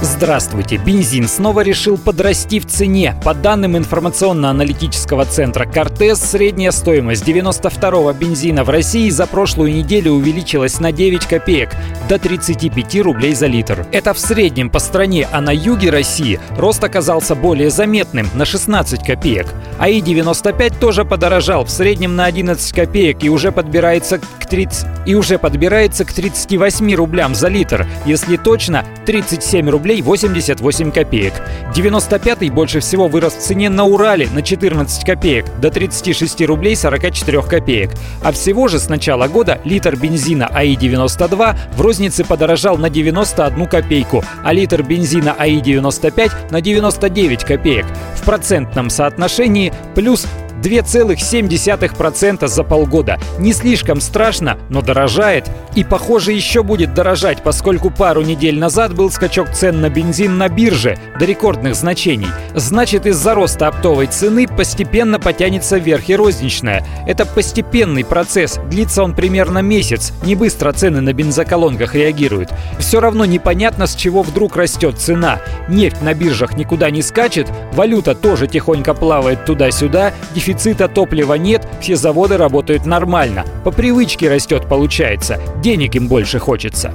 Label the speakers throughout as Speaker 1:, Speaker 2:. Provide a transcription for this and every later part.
Speaker 1: Здравствуйте. Бензин снова решил подрасти в цене. По данным информационно-аналитического центра «Кортес», средняя стоимость 92-го бензина в России за прошлую неделю увеличилась на 9 копеек до 35 рублей за литр. Это в среднем по стране, а на юге России рост оказался более заметным – на 16 копеек. АИ-95 тоже подорожал в среднем на 11 копеек и уже подбирается к 30... и уже подбирается к 38 рублям за литр. Если точно, 37 рублей рублей 88 копеек. 95-й больше всего вырос в цене на Урале на 14 копеек до 36 рублей 44 копеек. А всего же с начала года литр бензина АИ-92 в рознице подорожал на 91 копейку, а литр бензина АИ-95 на 99 копеек. В процентном соотношении плюс 2,7% за полгода. Не слишком страшно, но дорожает. И, похоже, еще будет дорожать, поскольку пару недель назад был скачок цен на бензин на бирже до рекордных значений. Значит, из-за роста оптовой цены постепенно потянется вверх и розничная. Это постепенный процесс, длится он примерно месяц. Не быстро цены на бензоколонках реагируют. Все равно непонятно, с чего вдруг растет цена. Нефть на биржах никуда не скачет, валюта тоже тихонько плавает туда-сюда, Дефицита топлива нет, все заводы работают нормально. По привычке растет получается, денег им больше хочется.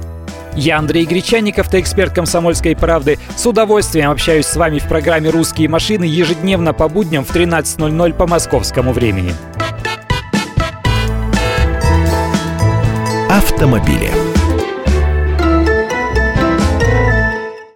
Speaker 1: Я Андрей Гречанников, эксперт «Комсомольской правды». С удовольствием общаюсь с вами в программе «Русские машины» ежедневно по будням в 13.00 по московскому времени.
Speaker 2: Автомобили.